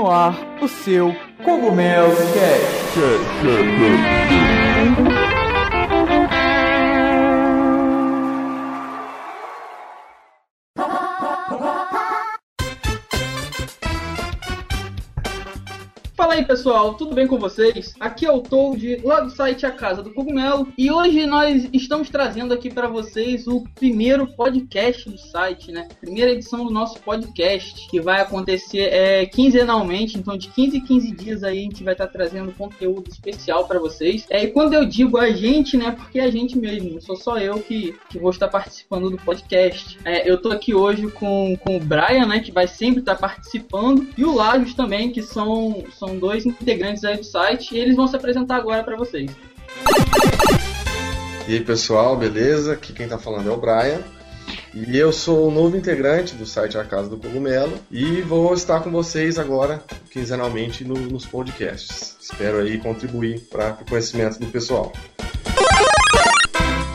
no ar o seu Cogumelo Cast. Pessoal, tudo bem com vocês? Aqui é o Toad, lá do site A Casa do Cogumelo, e hoje nós estamos trazendo aqui para vocês o primeiro podcast do site, né? Primeira edição do nosso podcast, que vai acontecer é, quinzenalmente, então de 15 em 15 dias aí a gente vai estar trazendo conteúdo especial para vocês. É, e quando eu digo a gente, né? Porque é a gente mesmo, não sou só eu que, que vou estar participando do podcast. É, eu tô aqui hoje com, com o Brian, né? Que vai sempre estar participando, e o Lajos também, que são, são dois integrantes aí do site e eles vão se apresentar agora para vocês. E aí pessoal, beleza? Aqui quem tá falando é o Brian. E eu sou o novo integrante do site A Casa do Cogumelo e vou estar com vocês agora, quinzenalmente, no, nos podcasts. Espero aí contribuir para o conhecimento do pessoal.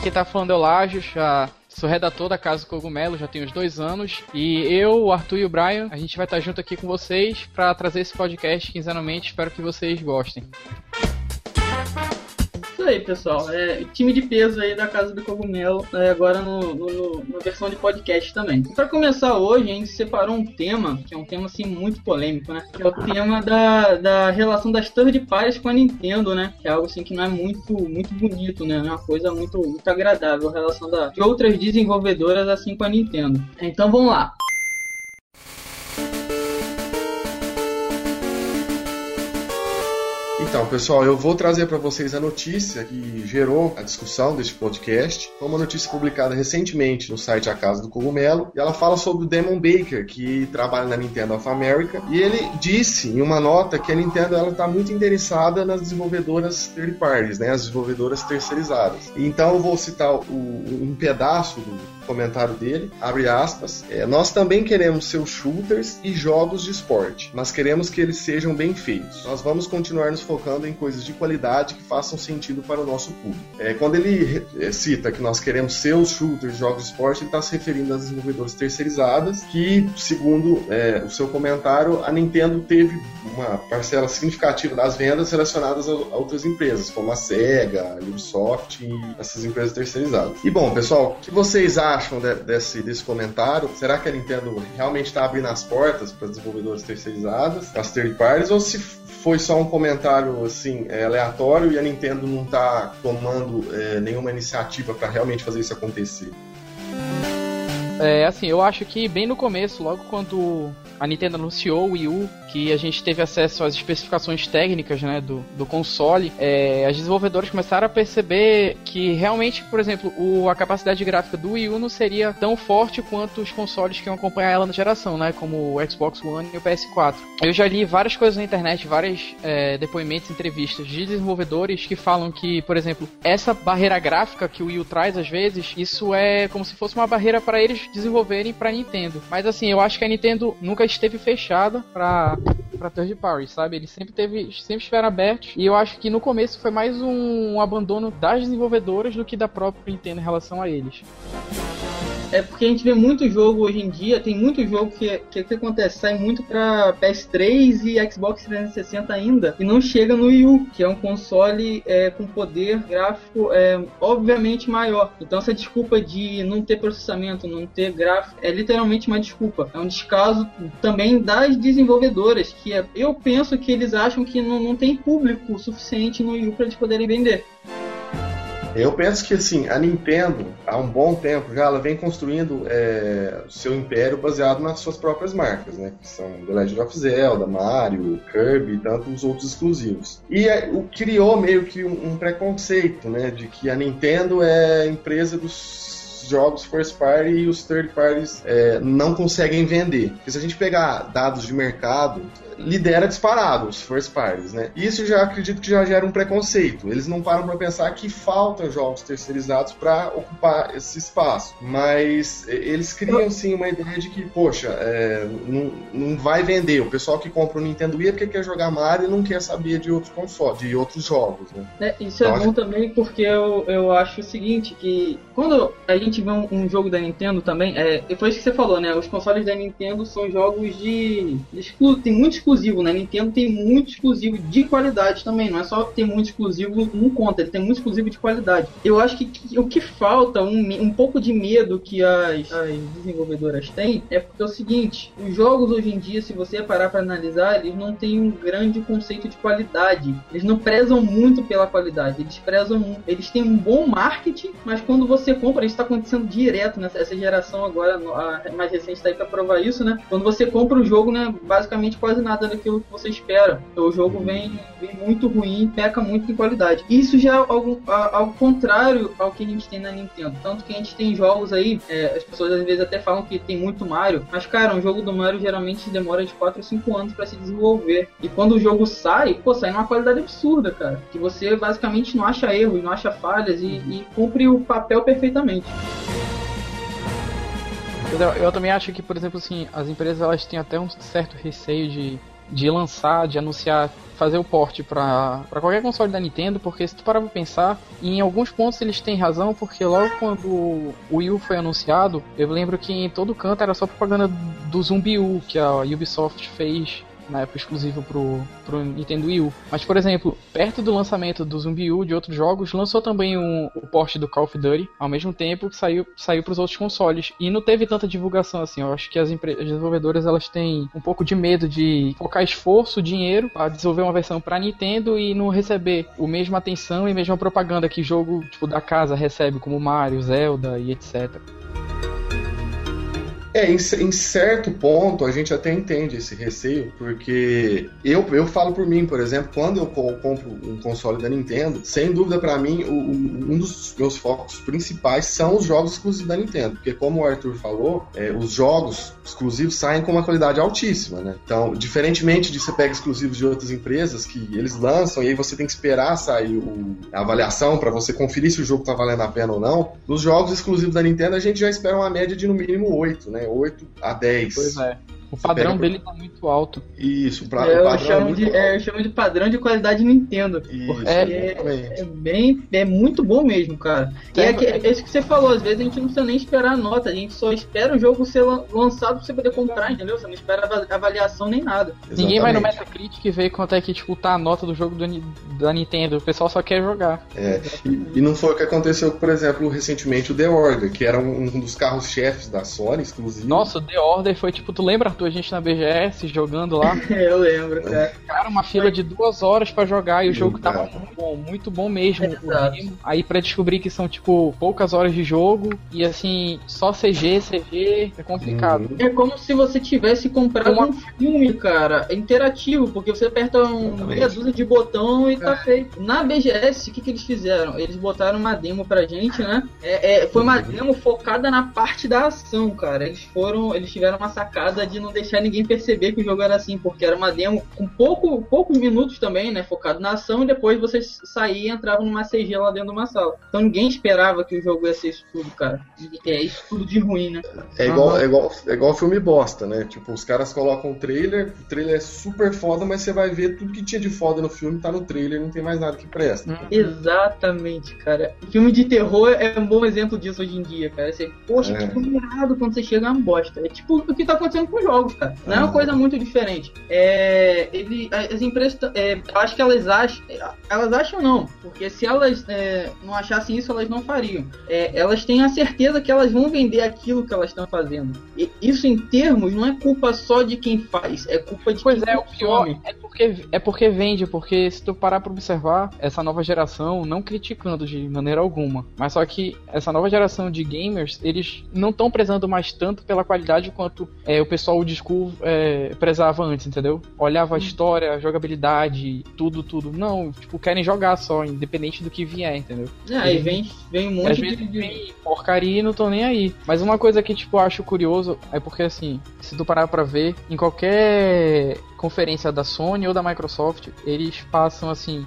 Quem tá falando é o Lajos, já Sou redator da Casa Cogumelo, já tenho uns dois anos. E eu, o Arthur e o Brian, a gente vai estar junto aqui com vocês para trazer esse podcast quinzenalmente. Espero que vocês gostem aí, pessoal. É, time de peso aí da Casa do Cogumelo, é, agora no, no, na versão de podcast também. Para começar hoje, a gente separou um tema, que é um tema assim muito polêmico, né? Que é o tema da, da relação das third parties com a Nintendo, né? Que é algo assim que não é muito, muito bonito, né? É uma coisa muito, muito agradável a relação da, de outras desenvolvedoras assim com a Nintendo. Então vamos lá. Então, pessoal, eu vou trazer para vocês a notícia que gerou a discussão deste podcast. Foi uma notícia publicada recentemente no site A Casa do Cogumelo e ela fala sobre o Demon Baker, que trabalha na Nintendo of America, e ele disse em uma nota que a Nintendo ela está muito interessada nas desenvolvedoras third parties, né, as desenvolvedoras terceirizadas. Então, eu vou citar o, um pedaço do comentário dele, abre aspas, é, nós também queremos seus shooters e jogos de esporte, mas queremos que eles sejam bem feitos. Nós vamos continuar nos focando em coisas de qualidade que façam sentido para o nosso público. É, quando ele é, cita que nós queremos seus shooters e jogos de esporte, ele está se referindo às desenvolvedoras terceirizadas, que, segundo é, o seu comentário, a Nintendo teve uma parcela significativa das vendas relacionadas a, a outras empresas, como a Sega, a Ubisoft e essas empresas terceirizadas. E bom, pessoal, o que vocês acham? Acham de, desse, desse comentário? Será que a Nintendo realmente está abrindo as portas para desenvolvedores terceirizados, as third parties, ou se foi só um comentário assim é, aleatório e a Nintendo não está tomando é, nenhuma iniciativa para realmente fazer isso acontecer? É, assim, eu acho que bem no começo, logo quando a Nintendo anunciou o Wii U, que a gente teve acesso às especificações técnicas né, do, do console, é, as desenvolvedoras começaram a perceber que realmente, por exemplo, o, a capacidade gráfica do Wii U não seria tão forte quanto os consoles que iam acompanhar ela na geração, né, como o Xbox One e o PS4. Eu já li várias coisas na internet, vários é, depoimentos, entrevistas de desenvolvedores que falam que, por exemplo, essa barreira gráfica que o Wii U traz às vezes, isso é como se fosse uma barreira para eles desenvolverem para Nintendo. Mas assim, eu acho que a Nintendo nunca esteve fechada para para third party, sabe? Eles sempre teve, sempre estiveram abertos e eu acho que no começo foi mais um, um abandono das desenvolvedoras do que da própria Nintendo em relação a eles. É porque a gente vê muito jogo hoje em dia, tem muito jogo que, que, que acontece, sai muito pra PS3 e Xbox 360 ainda, e não chega no Wii U, que é um console é, com poder gráfico é, obviamente maior. Então essa desculpa de não ter processamento, não ter gráfico, é literalmente uma desculpa. É um descaso também das desenvolvedoras, que é, eu penso que eles acham que não, não tem público suficiente no Wii U para eles poderem vender. Eu penso que assim, a Nintendo, há um bom tempo já, ela vem construindo é, o seu império baseado nas suas próprias marcas, né? Que são The Legend of Zelda, Mario, Kirby e tantos outros exclusivos. E é, o criou meio que um, um preconceito, né? De que a Nintendo é empresa dos jogos first party e os third parties é, não conseguem vender. Porque se a gente pegar dados de mercado, lidera disparado os first parties, né? Isso já acredito que já gera um preconceito. Eles não param para pensar que faltam jogos terceirizados para ocupar esse espaço, mas eles criam sim uma ideia de que, poxa, é, não, não vai vender. O pessoal que compra o Nintendo Wii é porque quer jogar Mario e não quer saber de outros consoles, de outros jogos, né? É, isso é então, bom também porque eu, eu acho o seguinte, que quando a gente vê um, um jogo da Nintendo também, é, foi isso que você falou, né? Os consoles da Nintendo são jogos de, de exclu tem muitos exclusivo, né? Nintendo tem muito exclusivo de qualidade também, não é só ter muito exclusivo num conta, ele tem muito exclusivo de qualidade. Eu acho que, que o que falta, um, um pouco de medo que as, as desenvolvedoras têm, é porque é o seguinte, os jogos hoje em dia, se você parar para analisar, eles não têm um grande conceito de qualidade. Eles não prezam muito pela qualidade, eles prezam, eles têm um bom marketing, mas quando você compra, isso está acontecendo direto nessa geração agora, a mais recente está aí para provar isso, né? Quando você compra o jogo, né, basicamente quase nada daquilo que você espera. O jogo vem, vem muito ruim, peca muito em qualidade. Isso já é algo, ao contrário ao que a gente tem na Nintendo. Tanto que a gente tem jogos aí, é, as pessoas às vezes até falam que tem muito Mario, mas cara, um jogo do Mario geralmente demora de 4 ou 5 anos para se desenvolver. E quando o jogo sai, pô, sai numa qualidade absurda, cara. Que você basicamente não acha erros, não acha falhas e, e cumpre o papel perfeitamente. Eu, eu também acho que, por exemplo, assim, as empresas elas têm até um certo receio de, de lançar, de anunciar, fazer o porte para qualquer console da Nintendo, porque se tu parar pra pensar, em alguns pontos eles têm razão, porque logo quando o Wii U foi anunciado, eu lembro que em todo canto era só propaganda do Zumbi U que a Ubisoft fez na época exclusivo pro, pro Nintendo Wii U. Mas, por exemplo, perto do lançamento do Zumbi U de outros jogos, lançou também um, o porte do Call of Duty, ao mesmo tempo que saiu, saiu pros outros consoles. E não teve tanta divulgação assim. Eu acho que as, as desenvolvedoras elas têm um pouco de medo de focar esforço, dinheiro, para desenvolver uma versão pra Nintendo e não receber o mesma atenção e mesma propaganda que jogo tipo da casa recebe, como Mario, Zelda e etc. É, em, em, certo ponto a gente até entende esse receio, porque eu, eu falo por mim, por exemplo, quando eu compro um console da Nintendo, sem dúvida para mim, o, um dos meus focos principais são os jogos exclusivos da Nintendo, porque como o Arthur falou, é, os jogos exclusivos saem com uma qualidade altíssima, né? Então, diferentemente de você pega exclusivos de outras empresas que eles lançam e aí você tem que esperar sair o, a avaliação para você conferir se o jogo tá valendo a pena ou não, nos jogos exclusivos da Nintendo a gente já espera uma média de no mínimo 8, né? 8 a 10. Pois é. O padrão dele tá muito alto. Isso, pra, é, eu, chamo é de, é, eu chamo de padrão de qualidade Nintendo. Isso, é, é, é, bem, é muito bom mesmo, cara. E é, é, isso que você falou, às vezes a gente não precisa nem esperar a nota, a gente só espera o jogo ser lançado pra você poder comprar, entendeu? Você não espera avaliação nem nada. Exatamente. Ninguém vai no Metacritic e ver quanto é que tipo, tá a nota do jogo do, da Nintendo. O pessoal só quer jogar. É, e, e, não foi o que aconteceu, por exemplo, recentemente o The Order, que era um, um dos carros-chefes da Sony, exclusivo. Nossa, o The Order foi tipo, tu lembra, Arthur, a gente na BGS jogando lá. eu lembro, cara. Cara, uma fila de duas horas para jogar e o jogo tava muito bom, muito bom mesmo. É, aí para descobrir que são, tipo, poucas horas de jogo e assim, só CG, CG, é complicado. Uhum. É como se você tivesse comprado uma... um filme, cara, interativo, porque você aperta um meia dúzia de botão e tá é. feito. Na BGS, o que, que eles fizeram? Eles botaram uma demo pra gente, né? É, é, foi uma uhum. demo focada na parte da ação, cara. Eles foram, eles tiveram uma sacada de não deixar ninguém perceber que o jogo era assim, porque era uma demo com pouco, poucos minutos também, né? Focado na ação, e depois você saía e entrava numa CG lá dentro de uma sala. Então ninguém esperava que o jogo ia ser isso tudo, cara. É isso tudo de ruim, né? É igual, é igual, é igual filme bosta, né? Tipo, os caras colocam o trailer, o trailer é super foda, mas você vai ver tudo que tinha de foda no filme, tá no trailer, não tem mais nada que presta. Uhum. Exatamente, cara. Filme de terror é um bom exemplo disso hoje em dia, cara. Você, poxa, é. que filme errado quando você chega é uma bosta. É tipo o que tá acontecendo com os jogos, cara. Não é uma coisa muito diferente. É, ele, as empresas, é, acho que elas acham, elas acham não, porque se elas é, não achassem isso, elas não fariam. É, elas têm a certeza que elas vão vender aquilo que elas estão fazendo. E isso em termos não é culpa só de quem faz, é culpa de pois quem é, o pior é porque é porque vende, porque se tu parar para observar essa nova geração, não criticando de maneira alguma, mas só que essa nova geração de gamers, eles não estão prezando mais tanto pela qualidade quanto é, o pessoal old school é, prezava antes, entendeu? Olhava a hum. história, a jogabilidade, tudo, tudo. Não, tipo, querem jogar só, independente do que vier, entendeu? É, aí vem, vem um monte de... vem porcaria e não tô nem aí. Mas uma coisa que, tipo, eu acho curioso é porque, assim, se tu parar pra ver, em qualquer conferência da Sony ou da Microsoft, eles passam assim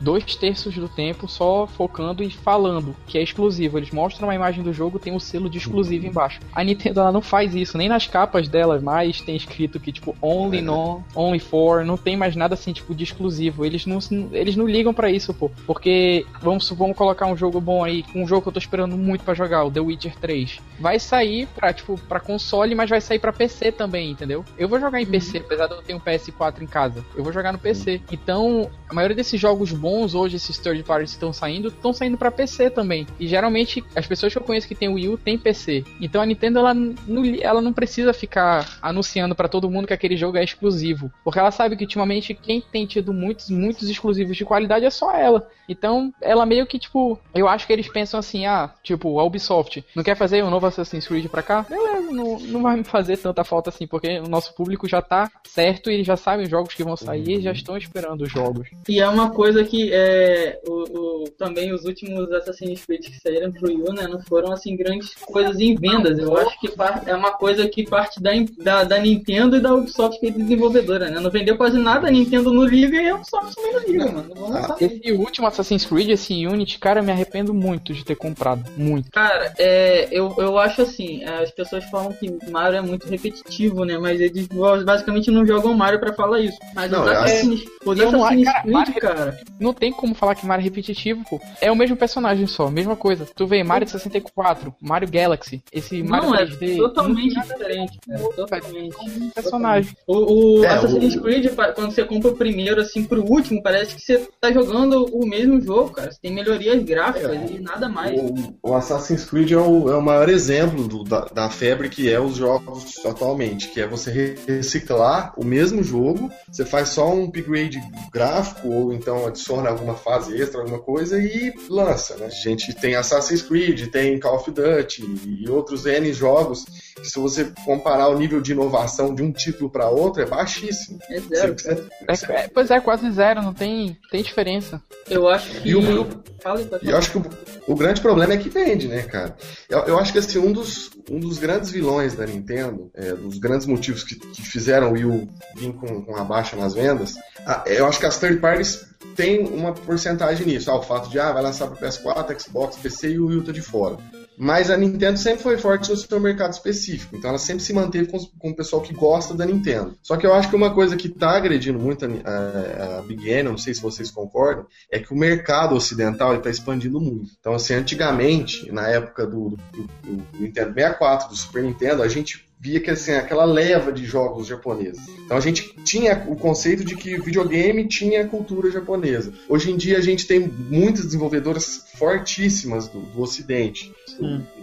dois terços do tempo só focando e falando que é exclusivo. Eles mostram a imagem do jogo, tem o um selo de exclusivo embaixo. A Nintendo ela não faz isso, nem nas capas dela mais tem escrito que tipo only no, only for, não tem mais nada assim tipo de exclusivo. Eles não eles não ligam para isso, pô. Porque vamos vamos colocar um jogo bom aí, um jogo que eu tô esperando muito para jogar, o The Witcher 3. Vai sair para tipo para console, mas vai sair para PC também, entendeu? Eu vou jogar em PC, apesar de eu ter tenho um PS4 em casa? Eu vou jogar no PC. Então, a maioria desses jogos bons hoje, esses third parties que estão saindo, estão saindo para PC também. E geralmente as pessoas que eu conheço que tem Wii U tem PC. Então a Nintendo ela não, ela não precisa ficar anunciando para todo mundo que aquele jogo é exclusivo, porque ela sabe que ultimamente quem tem tido muitos muitos exclusivos de qualidade é só ela. Então, ela meio que tipo, eu acho que eles pensam assim, ah, tipo, a Ubisoft não quer fazer um novo Assassin's Creed pra cá? Beleza, não, não vai me fazer tanta falta assim, porque o nosso público já tá certo eles já sabem os jogos que vão sair e já estão esperando os jogos. E é uma coisa que é, o, o, também os últimos Assassin's Creed que saíram pro Wii né, não foram assim grandes coisas em vendas. Eu acho que é uma coisa que parte da, da, da Nintendo e da Ubisoft que é desenvolvedora, né? Não vendeu quase nada, a Nintendo não liga e a Ubisoft também não liga, mano. Não esse último Assassin's Creed, esse Unity, cara, eu me arrependo muito de ter comprado. Muito. Cara, é, eu, eu acho assim, as pessoas falam que Mario é muito repetitivo, né? Mas eles basicamente não jogam Mario pra falar isso. Mas não, é... os Assassin's cara, Creed, Mario, cara... Não tem como falar que Mario é repetitivo, pô. É o mesmo personagem só, mesma coisa. Tu vê Mario 64, Mario Galaxy, esse Mario não, 3D... É totalmente diferente, cara. Totalmente. Personagem. O, o é, Assassin's o... Creed, quando você compra o primeiro, assim, pro último, parece que você tá jogando o mesmo jogo, cara. Você tem melhorias gráficas é, e nada mais. O, o, Assassin's Creed é o, é o maior exemplo do, da, da, febre que é os jogos atualmente, que é você reciclar o mesmo jogo, você faz só um upgrade gráfico ou então adiciona alguma fase extra, alguma coisa e lança, né? A gente tem Assassin's Creed, tem Call of Duty e outros N jogos que se você comparar o nível de inovação de um título para outro é baixíssimo. É zero. Você, é, pois é, quase zero, não tem, tem diferença. Eu acho que. E o, e eu acho que o, o, grande problema é que vende, né, cara? Eu, eu, acho que assim, um dos, um dos grandes vilões da Nintendo, é, dos grandes motivos que, que fizeram o Wii U vir com, com a baixa nas vendas, eu acho que as third parties têm uma porcentagem nisso. Ah, o fato de ah, vai lançar para PS4, Xbox, PC e o Wii tá de fora. Mas a Nintendo sempre foi forte no seu mercado específico, então ela sempre se manteve com, com o pessoal que gosta da Nintendo. Só que eu acho que uma coisa que está agredindo muito a, a, a Big N, não sei se vocês concordam, é que o mercado ocidental está expandindo muito. Então, assim, antigamente, na época do, do, do Nintendo 64, do Super Nintendo, a gente via que assim, aquela leva de jogos japoneses. Então a gente tinha o conceito de que videogame tinha cultura japonesa. Hoje em dia a gente tem muitas desenvolvedoras fortíssimas do, do Ocidente.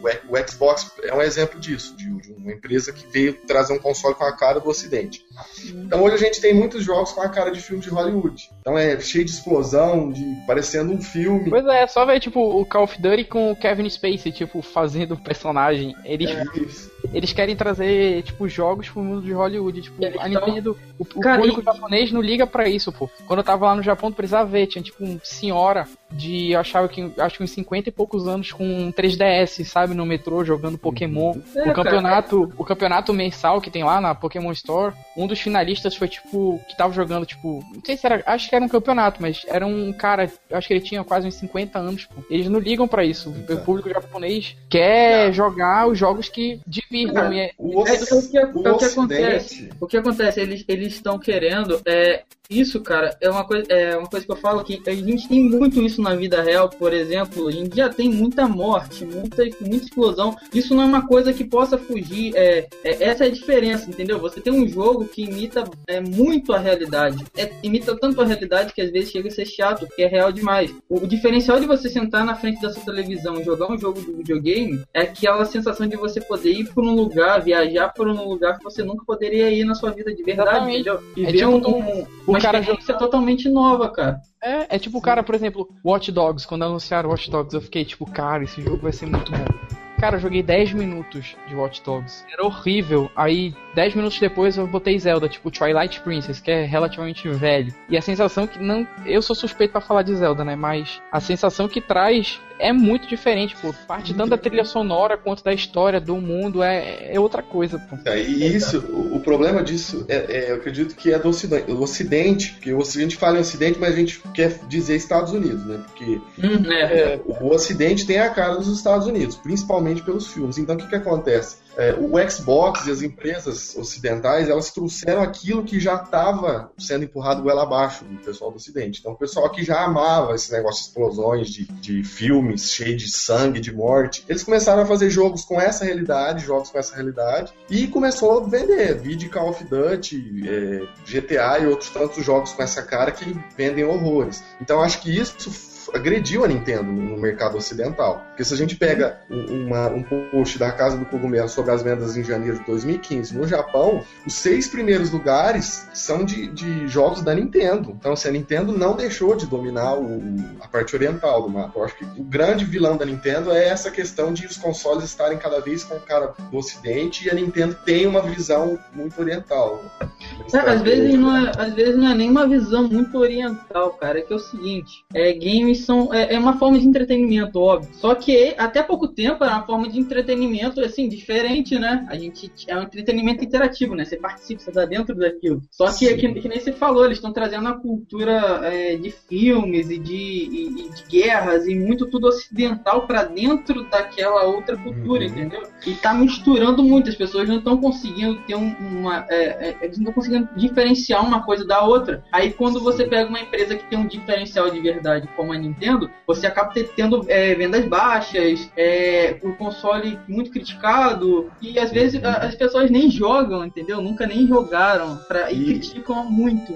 O, o, Xbox é um exemplo disso, de, de, uma empresa que veio trazer um console com a cara do Ocidente. Então hoje a gente tem muitos jogos com a cara de filme de Hollywood. Então é cheio de explosão, de parecendo um filme. Pois é, só ver tipo o Call of Duty com o Kevin Spacey, tipo, fazendo o personagem. Eles, é eles querem trazer, tipo, jogos pro mundo de Hollywood. Tipo, a Nintendo, o, o Cara, público e... japonês não liga pra isso, pô. Quando eu tava lá no Japão, tu precisava ver, tinha tipo uma senhora de, eu achava que, acho que uns 50 e poucos anos com um 3DS, sabe, no metrô, jogando Pokémon. É, o campeonato, cara. o campeonato mensal que tem lá na Pokémon Store, um dos finalistas foi, tipo, que tava jogando, tipo, não sei se era, acho que era um campeonato, mas era um cara, acho que ele tinha quase uns 50 anos, pô. Eles não ligam para isso. O público japonês quer não. jogar os jogos que divirtam. E é, o, o, que, o, o que acontece? O que acontece? Eles estão querendo é, isso, cara, é uma coisa, é uma coisa que eu falo que a gente tem muito isso na vida real, por exemplo, a gente já tem muita morte, muita, muita explosão. Isso não é uma coisa que possa fugir. É, é essa é a diferença, entendeu? Você tem um jogo que imita é, muito a realidade. É, imita tanto a realidade que às vezes chega a ser chato, porque é real demais. O, o diferencial de você sentar na frente da sua televisão e jogar um jogo do videogame é aquela sensação de você poder ir por um lugar, viajar por um lugar que você nunca poderia ir na sua vida de verdade, Exatamente. entendeu? E é ver tipo um, um, cara experiência totalmente nova, cara. É, é tipo o cara, por exemplo, Watch Dogs, quando anunciaram Watch Dogs, eu fiquei tipo, cara, esse jogo vai ser muito bom. Cara, eu joguei 10 minutos de Watch Dogs. Era horrível. Aí, 10 minutos depois, eu botei Zelda, tipo Twilight Princess, que é relativamente velho. E a sensação que não. Eu sou suspeito para falar de Zelda, né? Mas a sensação que traz é muito diferente, pô. Parte tanto da trilha sonora quanto da história, do mundo, é, é outra coisa, pô. É, e isso, o, problema disso, é, é, eu acredito que é do ocidente, o ocidente, porque o ocidente fala em ocidente, mas a gente quer dizer Estados Unidos, né? Porque hum, é. É, o ocidente tem a cara dos Estados Unidos, principalmente pelos filmes. Então o que que acontece? É, o Xbox e as empresas ocidentais, elas trouxeram aquilo que já estava sendo empurrado goela abaixo do pessoal do Ocidente. Então, o pessoal que já amava esse negócio de explosões, de, de filmes cheios de sangue, de morte, eles começaram a fazer jogos com essa realidade, jogos com essa realidade, e começou a vender. Vídeo Call of Duty, é, GTA e outros tantos jogos com essa cara que vendem horrores. Então, acho que isso agrediu a Nintendo no mercado ocidental. Porque se a gente pega uma, um post da Casa do Cogumelo sobre as vendas em janeiro de 2015 no Japão, os seis primeiros lugares são de, de jogos da Nintendo. Então, assim, a Nintendo não deixou de dominar o, a parte oriental do mapa. Eu acho que o grande vilão da Nintendo é essa questão de os consoles estarem cada vez com o cara do ocidente e a Nintendo tem uma visão muito oriental. É, às, vezes não é, às vezes não é nem uma visão muito oriental, cara. É que é o seguinte, é, games são é, é, uma forma de entretenimento, óbvio. Só que até pouco tempo era uma forma de entretenimento assim diferente, né? A gente é um entretenimento interativo, né? Você participa, você tá dentro daquilo. Só que, é que, que, nem você falou, eles estão trazendo a cultura é, de filmes e de, e, e de, guerras e muito tudo ocidental para dentro daquela outra cultura, uhum. entendeu? E tá misturando muito. As pessoas não estão conseguindo ter um, uma, é, é, eles não estão conseguindo diferenciar uma coisa da outra. Aí quando você pega uma empresa que tem um diferencial de verdade, como a Nintendo, você acaba tendo é, vendas baixas, é, o console muito criticado, e às vezes uhum. as pessoas nem jogam, entendeu? Nunca nem jogaram pra, e, e criticam muito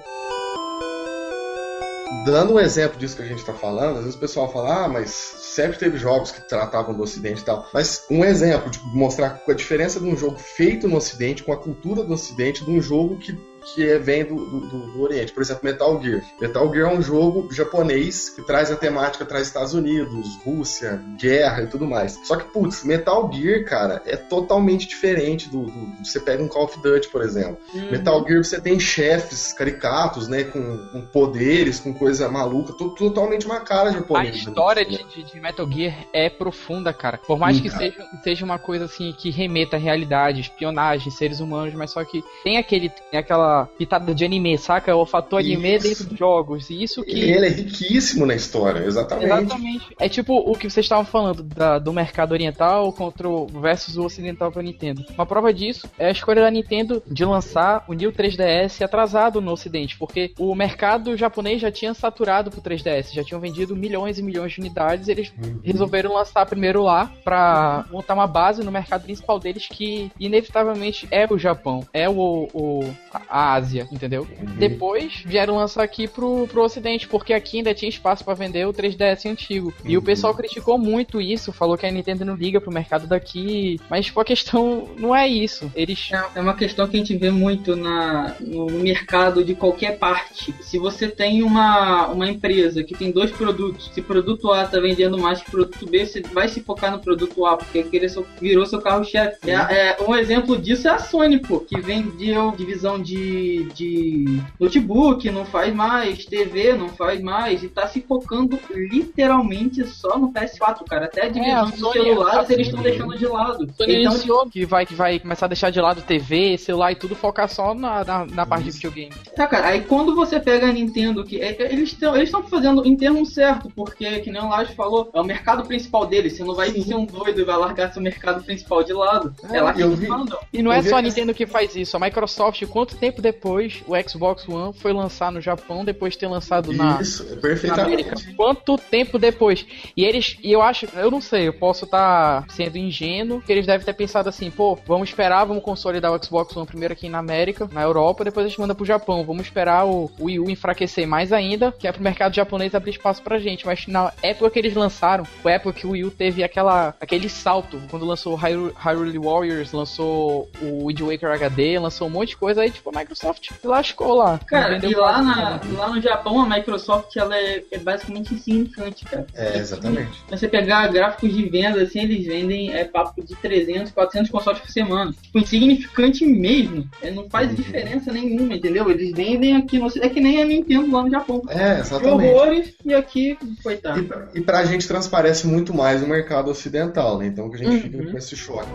dando um exemplo disso que a gente está falando, às vezes o pessoal fala, ah, mas sempre teve jogos que tratavam do Ocidente e tal. Mas um exemplo de mostrar a diferença de um jogo feito no Ocidente, com a cultura do Ocidente, de um jogo que que é, vem do, do, do, Oriente. Por exemplo, Metal Gear. Metal Gear é um jogo japonês que traz a temática, traz Estados Unidos, Rússia, guerra e tudo mais. Só que, putz, Metal Gear, cara, é totalmente diferente do. do você pega um Call of Duty, por exemplo. Uhum. Metal Gear você tem chefes caricatos, né? Com, com poderes, com coisa maluca, totalmente uma cara japonesa. A história de, de, de, Metal Gear é profunda, cara. Por mais que seja, seja uma coisa assim que remeta à realidade, espionagem, seres humanos, mas só que tem aquele. Tem aquela pitada de anime, saca? O fator anime isso. dentro dos jogos. E isso que. Ele é riquíssimo na história, exatamente. Exatamente. É tipo o que vocês estavam falando da, do mercado oriental contra o, versus o ocidental pra Nintendo. Uma prova disso é a escolha da Nintendo de lançar o New 3DS atrasado no ocidente, porque o mercado japonês já tinha saturado pro 3DS, já tinham vendido milhões e milhões de unidades, eles uhum. resolveram lançar primeiro lá pra montar uma base no mercado principal deles que inevitavelmente é o Japão, é o, o a Ásia, entendeu? Uhum. Depois vieram lançar aqui pro, pro Ocidente, porque aqui ainda tinha espaço para vender o 3DS antigo. Uhum. E o pessoal criticou muito isso, falou que a Nintendo não liga pro mercado daqui. Mas, tipo, a questão não é isso. Eles. É, é uma questão que a gente vê muito na, no mercado de qualquer parte. Se você tem uma, uma empresa que tem dois produtos, se produto A tá vendendo mais que produto B, você vai se focar no produto A, porque aquele virou seu carro-chefe. É, é, um exemplo disso é a Sony, pô, que vendeu divisão de de, notebook, não faz mais, TV não faz mais, e tá se focando literalmente só no PS4, cara. Até a divisão é, de celulares eles estão deixando de lado. Sony então, tipo, que vai, que vai começar a deixar de lado TV, celular e tudo, focar só na, na, na parte de videogame. Tá, cara, aí quando você pega a Nintendo, que é, eles estão eles fazendo em termo certo, porque, que nem o Lage falou, é o mercado principal deles. Você não vai Sim. ser um doido e vai largar seu mercado principal de lado. É, é lá que eles mandam. E não é só a Nintendo que faz isso. A Microsoft, quanto tempo depois o Xbox One foi lançar no Japão depois de ter lançado na, Isso, perfeitamente. na América. Quanto tempo depois? E eles, e eu acho, eu não sei, eu posso estar tá sendo ingênuo, que eles devem ter pensado assim, pô, vamos esperar, vamos consolidar o Xbox One primeiro aqui na América, na Europa, depois a gente manda pro Japão. Vamos esperar o, o Wii U enfraquecer mais ainda, que é pro mercado japonês abrir espaço pra gente. Mas na época que eles lançaram, foi a época que o Wii U teve aquela, aquele salto, quando lançou o Hyrule Warriors, lançou o Wind Waker HD, lançou um monte de coisa aí, tipo, a Microsoft lascou lá. Cara, e lá, na, lá no Japão a Microsoft ela é, é basicamente insignificante, cara. É, exatamente. Se você pegar gráficos de venda, assim, eles vendem é papo de 300, 400 consoles por semana. Tipo, insignificante mesmo. É, não faz uhum. diferença nenhuma, entendeu? Eles vendem aqui, no, é que nem a Nintendo lá no Japão. É, exatamente. Horrores, e aqui, coitado. E, pra, e pra gente transparece muito mais o mercado ocidental, né? Então que a gente uhum. fica com esse choque.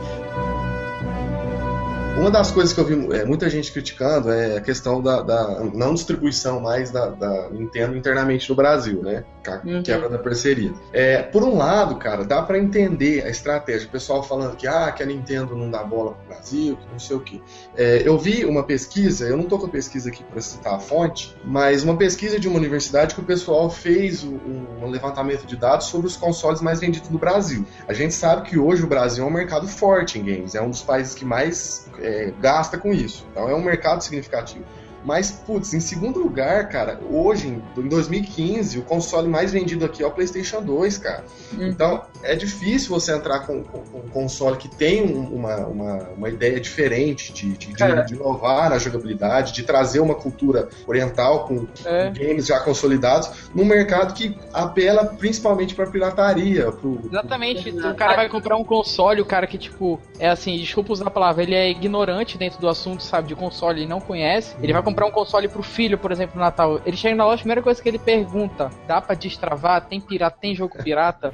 Uma das coisas que eu vi é, muita gente criticando é a questão da, da não distribuição mais da, da, Nintendo internamente no Brasil, né? A uhum. quebra da parceria. É, por um lado, cara, dá para entender a estratégia. O pessoal falando que, ah, que a Nintendo não dá bola pro Brasil, que não sei o quê. É, eu vi uma pesquisa, eu não tô com a pesquisa aqui para citar a fonte, mas uma pesquisa de uma universidade que o pessoal fez um, um levantamento de dados sobre os consoles mais vendidos no Brasil. A gente sabe que hoje o Brasil é um mercado forte em games, é um dos países que mais é, gasta com isso. Então é um mercado significativo. Mas, putz, em segundo lugar, cara, hoje, em 2015, o console mais vendido aqui é o PlayStation 2, cara. Uhum. Então, é difícil você entrar com, com, com um console que tem uma, uma, uma ideia diferente de, de, de, de, inovar na jogabilidade, de trazer uma cultura oriental com, é. com games já consolidados, num mercado que apela principalmente pra pirataria. Pro, Exatamente. Pro... O cara vai comprar um console, o cara que, tipo, é assim, desculpa usar a palavra, ele é ignorante dentro do assunto, sabe, de console e não conhece, ele vai comprar comprar um console pro filho, por exemplo, no Natal, ele chega na loja, a primeira coisa que ele pergunta: dá pra destravar? Tem pirata? Tem jogo pirata?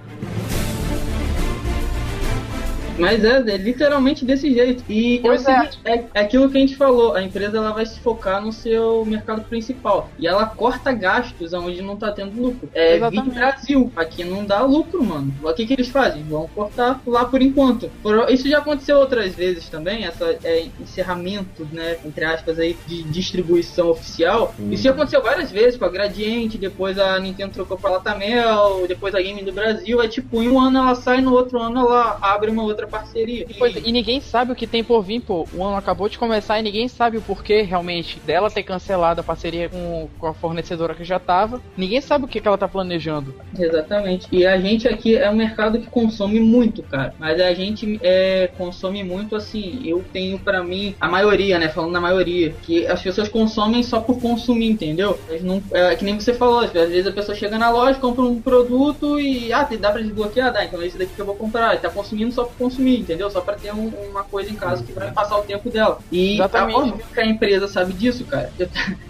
Mas é, é, literalmente desse jeito. E é, seguinte, é. é, aquilo que a gente falou, a empresa ela vai se focar no seu mercado principal. E ela corta gastos onde não tá tendo lucro. É Exatamente. Brasil, aqui não dá lucro, mano. O que, que eles fazem? Vão cortar lá por enquanto. Isso já aconteceu outras vezes também, essa é, encerramento, né, entre aspas, aí, de distribuição oficial. Hum. Isso já aconteceu várias vezes com a Gradiente, depois a Nintendo trocou pra Latamel, depois a Game do Brasil. É tipo, em um ano ela sai, no outro ano ela abre uma outra parceria. E, pois, e ninguém sabe o que tem por vir, pô. O ano acabou de começar e ninguém sabe o porquê realmente dela ter cancelado a parceria com, com a fornecedora que já tava. Ninguém sabe o que, que ela tá planejando. Exatamente. E a gente aqui é um mercado que consome muito, cara. Mas a gente é, consome muito assim. Eu tenho para mim a maioria, né? Falando na maioria, que as pessoas consomem só por consumir, entendeu? Não, é que nem você falou, às vezes a pessoa chega na loja, compra um produto e ah, dá pra desbloquear, dá, então é esse daqui que eu vou comprar. Ele tá consumindo só por consumir consumir, entendeu? Só para ter um, uma coisa em casa que vai passar o tempo dela. E Exatamente. óbvio que a empresa sabe disso, cara.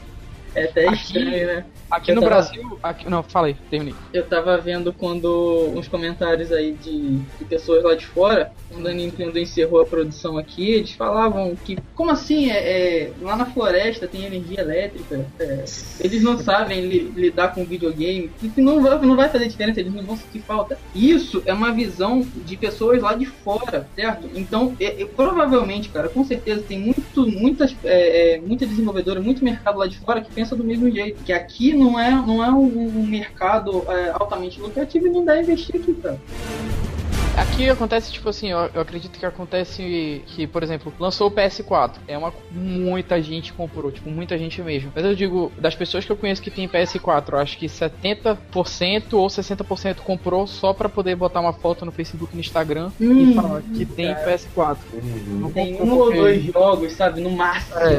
É até aqui, estranho, né? Aqui eu no tava... Brasil. Aqui... Não, falei, terminei. Eu tava vendo quando uns comentários aí de, de pessoas lá de fora quando a Nintendo encerrou a produção aqui, eles falavam que, como assim, é, é lá na floresta tem energia elétrica, é, eles não sabem li, lidar com videogame, que não vai, não vai fazer diferença, eles não vão sentir falta. Isso é uma visão de pessoas lá de fora, certo? Então, é, é provavelmente, cara, com certeza tem muito, muitas, é, é, muita desenvolvedora, muito mercado lá de fora que pensa do mesmo jeito, que aqui não é, não é um, mercado altamente lucrativo e não deve investir aqui, cara. Aqui acontece, tipo assim, eu, eu, acredito que acontece que, por exemplo, lançou o PS4. É uma. Muita gente comprou, tipo, muita gente mesmo. Mas eu digo, das pessoas que eu conheço que tem PS4, eu acho que 70% ou 60% comprou só pra poder botar uma foto no Facebook e no Instagram hum, e falar que tem cara. PS4. Uhum. Tem um ou dois jogos, sabe? No máximo. É,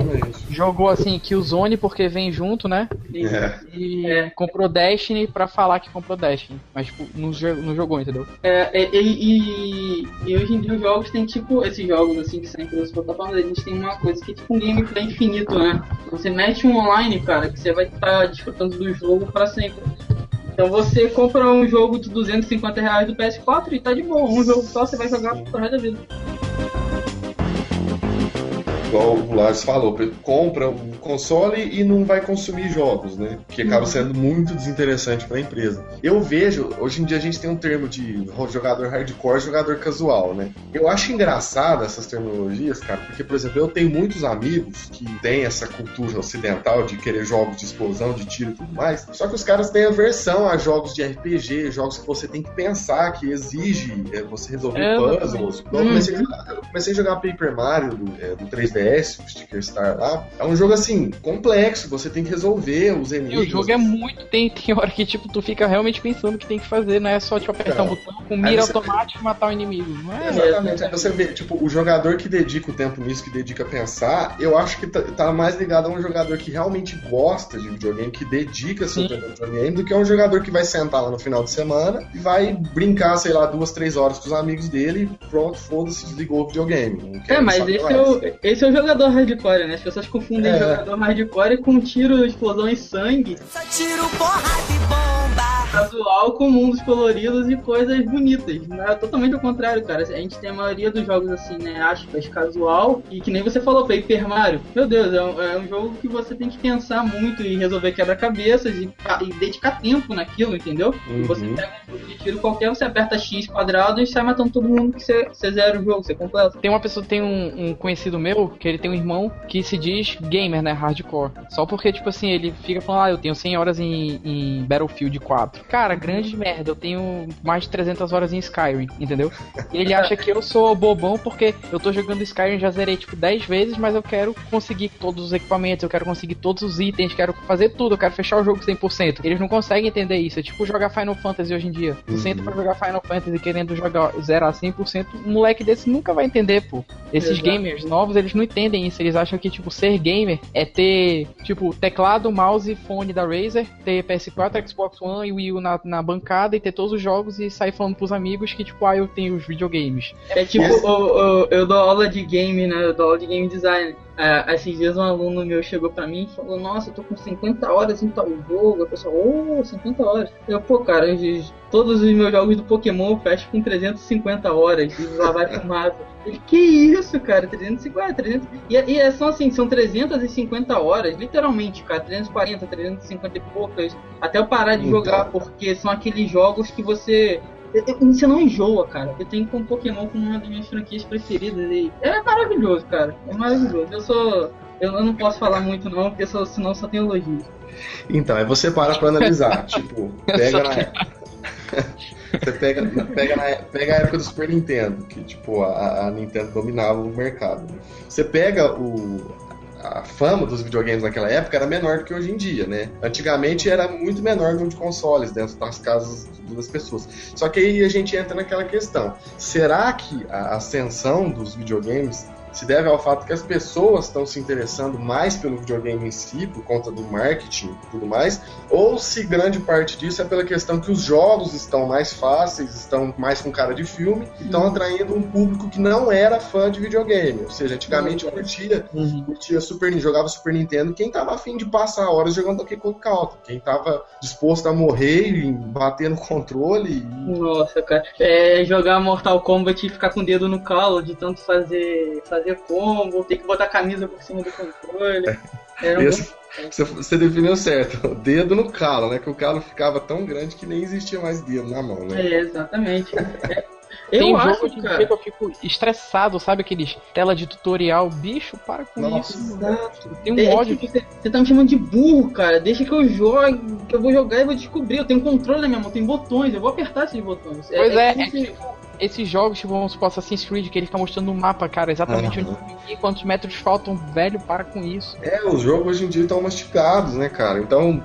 jogou assim, Killzone porque vem junto, né? É. E é. comprou Destiny pra falar que comprou Destiny. Mas, tipo, não, não jogou, entendeu? É, e, e, e, hoje em dia os jogos tem tipo, esses jogos assim que saem pelas plataformas, a gente tem uma coisa que é tipo um gameplay infinito, né? Você mete um online, cara, que você vai estar tá desfrutando do jogo para sempre. Então você compra um jogo de 250 reais do PS4 e tá de boa, um jogo só você vai jogar pro resto da vida igual o Lars falou, compra um console e não vai consumir jogos, né? Que acaba uhum. sendo muito desinteressante para a empresa. Eu vejo, hoje em dia a gente tem um termo de jogador hardcore, jogador casual, né? Eu acho engraçado essas terminologias, cara, porque, por exemplo, eu tenho muitos amigos que têm essa cultura ocidental de querer jogos de explosão, de tiro e tudo mais, só que os caras têm aversão a jogos de RPG, jogos que você tem que pensar, que exige é, você resolver puzzles. Eu, comecei a jogar, eu comecei a jogar Paper Mario do, é, do 3DS DS, o Sticker Star lá, é um jogo assim, complexo, você tem que resolver os enigmas. E o jogo é muito. Tem, tem hora que tipo, tu fica realmente pensando o que tem que fazer, não é só tipo, apertar um botão com mira automática e matar o inimigo. Não é? Exatamente. Aí você vê, tipo, o jogador que dedica o tempo nisso, que dedica a pensar, eu acho que tá, tá mais ligado a um jogador que realmente gosta de videogame, que dedica seu tempo ao videogame, do que a um jogador que vai sentar lá no final de semana e vai brincar, sei lá, duas, três horas com os amigos dele e pronto, foda-se, desligou o videogame. É, mas esse é, o, esse é o jogador hardcore, né? As pessoas confundem é. jogador hardcore com tiro, explosão e sangue. Só tiro, porra de bomba. Casual com mundos coloridos e coisas bonitas. É totalmente ao contrário, cara. A gente tem a maioria dos jogos assim, né? Aspas, casual. E que nem você falou, Paper Mario. Meu Deus, é um, é um jogo que você tem que pensar muito e resolver quebra-cabeças e, e, dedicar tempo naquilo, entendeu? Uhum. Você pega um jogo de tiro qualquer, você aperta X quadrado e sai matando todo mundo que você, você zera o jogo, você completa. Tem uma pessoa, tem um, um conhecido meu, que ele tem um irmão que se diz gamer, né? Hardcore. Só porque, tipo assim, ele fica falando, ah, eu tenho 100 horas em, em Battlefield 4. Cara, grande merda, eu tenho mais de 300 horas em Skyrim, entendeu? E ele acha que eu sou bobão porque eu tô jogando Skyrim, já zerei tipo 10 vezes, mas eu quero conseguir todos os equipamentos, eu quero conseguir todos os itens, quero fazer tudo, eu quero fechar o jogo 100%. Eles não conseguem entender isso. É tipo jogar Final Fantasy hoje em dia. Tu uhum. senta pra jogar Final Fantasy querendo jogar zerar 100%, um moleque desse nunca vai entender, pô. Esses Exato. gamers novos, eles não entendem isso. Eles acham que, tipo, ser gamer é ter, tipo, teclado, mouse e fone da Razer, ter PS4, Xbox One e Wii Na, na bancada e ter todos os jogos e sair falando pros amigos que, tipo, ah, eu tenho os videogames. É tipo, eu, eu, eu dou aula de game, né? Eu dou aula de game design. Uh, esses dias um aluno meu chegou pra mim e falou, nossa, eu tô com 50 horas em tal jogo. A pessoa, ô, oh, 50 horas. Eu, pô, cara, eu, todos os meus jogos do Pokémon eu fecho com 350 horas e lá vai fumado. Ele, que isso, cara, 350, 300... E, e é são assim, são 350 horas, literalmente, cara, 340, 350 e poucas, até eu parar de então... jogar, porque são aqueles jogos que você você não enjoa, cara. Eu tenho com Pokémon como uma das minhas franquias preferidas. E é maravilhoso, cara. É maravilhoso. Eu sou. Eu não posso falar muito não, porque só, senão só tem elogio. Então, aí você para pra analisar. tipo, pega na. você pega, pega, na, pega a época do Super Nintendo, que tipo, a, a Nintendo dominava o mercado. Você pega o, a fama dos videogames naquela época era menor do que hoje em dia, né? Antigamente era muito menor o número de consoles dentro das casas das pessoas. Só que aí a gente entra naquela questão: será que a ascensão dos videogames se deve ao fato que as pessoas estão se interessando mais pelo videogame em si, por conta do marketing e tudo mais, ou se grande parte disso é pela questão que os jogos estão mais fáceis, estão mais com cara de filme, e estão uhum. atraindo um público que não era fã de videogame. Ou seja, antigamente uhum. curtia, uhum. curtia Super, jogava Super Nintendo quem estava afim de passar horas jogando Donkey Kong Country, quem estava disposto a morrer e bater no controle. E... Nossa, cara. É, jogar Mortal Kombat e ficar com o dedo no calo de tanto fazer fazer combo, ter que botar a camisa por cima do controle. É um Esse, você, você definiu certo, o dedo no calo, né? Que o calo ficava tão grande que nem existia mais dedo na mão, né? É, exatamente. É, eu Tem acho, jogo de cara... que eu fico estressado, sabe? Aqueles tela de tutorial. Bicho, para com Nossa, isso. Exato. Tem um é, ódio. Tipo, você, você tá me chamando de burro, cara. Deixa que eu jogue, que eu vou jogar e vou descobrir. Eu tenho controle na minha mão, tem botões, eu vou apertar esses botões. Pois é, é, é, é tipo, esses jogos, tipo, vamos supor, Assassin's Creed, que ele fica mostrando no mapa, cara, exatamente uhum. onde quantos metros faltam, velho, para com isso. É, os jogos hoje em dia estão mastigados, né, cara? Então,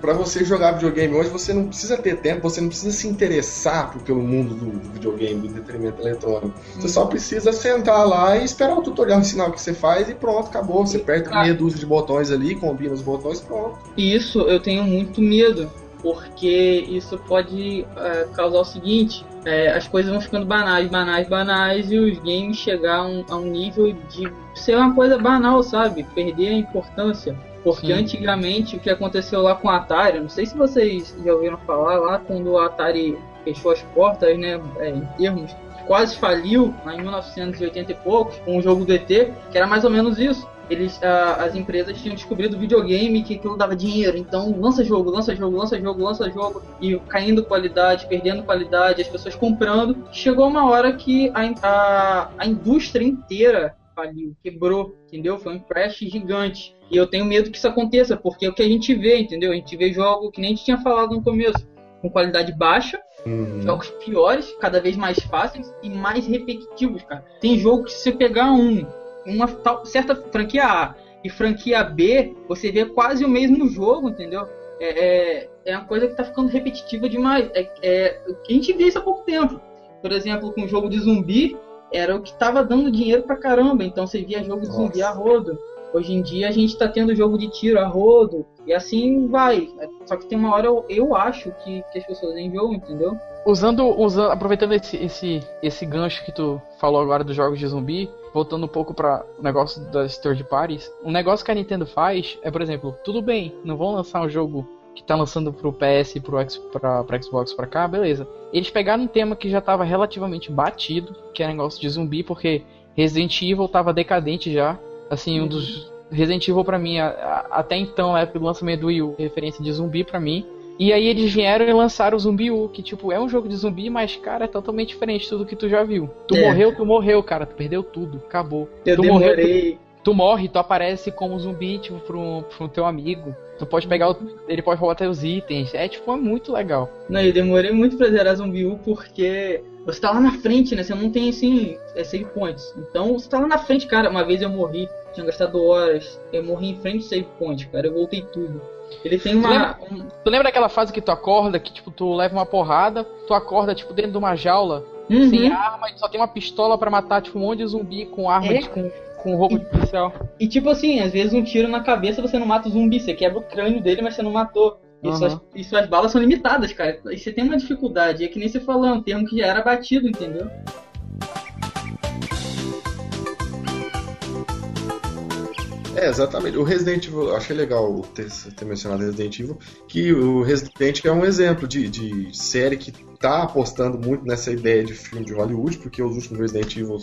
para você jogar videogame hoje, você não precisa ter tempo, você não precisa se interessar pelo mundo do videogame, do entretenimento eletrônico. Você só precisa sentar lá e esperar o tutorial ensinar o que você faz e pronto, acabou. Você aperta meia dúzia de botões ali, combina os botões, pronto. Isso eu tenho muito medo porque isso pode é, causar o seguinte: é, as coisas vão ficando banais, banais, banais, e os games chegar a um, a um nível de ser uma coisa banal, sabe? Perder a importância. Porque Sim. antigamente o que aconteceu lá com a Atari, não sei se vocês já ouviram falar lá quando a Atari fechou as portas, né? É, em termos, quase faliu lá em 1980 e poucos, com o jogo do ET, que era mais ou menos isso eles, as empresas tinham descobrido videogame que aquilo dava dinheiro. Então, lança jogo, lança jogo, lança jogo, lança jogo. E caindo qualidade, perdendo qualidade, as pessoas comprando. Chegou uma hora que a, a, a indústria inteira faliu, quebrou, entendeu? Foi um crash gigante. E eu tenho medo que isso aconteça, porque é o que a gente vê, entendeu? A gente vê jogo que nem a gente tinha falado no começo, com qualidade baixa, uhum. jogos piores, cada vez mais fáceis e mais repetitivos, cara. Tem jogo que se você pegar um uma tal, certa franquia A e franquia B, você vê quase o mesmo jogo, entendeu? É, é, é uma coisa que tá ficando repetitiva demais. É, é, a gente vê isso há pouco tempo. Por exemplo, com o jogo de zumbi, era o que tava dando dinheiro pra caramba. Então você via jogo de Nossa. zumbi a rodo. Hoje em dia a gente tá tendo jogo de tiro a rodo. E assim vai. Só que tem uma hora eu, eu acho que, que as pessoas enjoam, entendeu? Usando, usando, aproveitando esse, esse, esse gancho que tu falou agora dos jogos de zumbi, voltando um pouco para o negócio das third parties, um negócio que a Nintendo faz é, por exemplo, tudo bem, não vão lançar um jogo que tá lançando pro PS pro X, pra, pra Xbox pra cá, beleza. Eles pegaram um tema que já tava relativamente batido, que era negócio de zumbi, porque Resident Evil tava decadente já. Assim, um dos. Resident Evil pra mim, a, a, até então, na época do lançamento do Wii U, referência de zumbi pra mim. E aí eles vieram e lançaram o Zumbi U, que tipo, é um jogo de zumbi, mas, cara, é totalmente diferente de tudo que tu já viu. Tu É. morreu, tu morreu, cara, tu perdeu tudo, acabou. Eu tu morreu, tu, demorei. tu morre, tu aparece como zumbi, tipo, pro, pro teu amigo. Tu pode pegar o, Ele pode roubar teus itens. É, tipo, é muito legal. Não, eu demorei muito pra zerar Zumbi U porque você tá lá na frente, né? Você não tem assim, é save points. Então você tá lá na frente, cara. Uma vez eu morri, tinha gastado horas. Eu morri em frente do save point, cara. Eu voltei tudo. Ele tem uma. um- Tu lembra daquela fase que tu acorda, que tipo, tu leva uma porrada, tu acorda, tipo, dentro de uma jaula, Uhum. sem arma, e só tem uma pistola pra matar, tipo, um monte de zumbi com arma, É. de- com, com roupa de policial. E tipo assim, às vezes um tiro na cabeça você não mata o zumbi, você quebra o crânio dele, mas você não matou. E, Aham. suas, e suas balas são limitadas, cara. E você tem uma dificuldade. É que nem você falou, é um termo que já era batido, entendeu? É, exatamente. O Resident Evil, eu achei legal ter, ter mencionado Resident Evil, que o Resident é um exemplo de, de série que tá apostando muito nessa ideia de filme de Hollywood, porque os últimos Resident Evil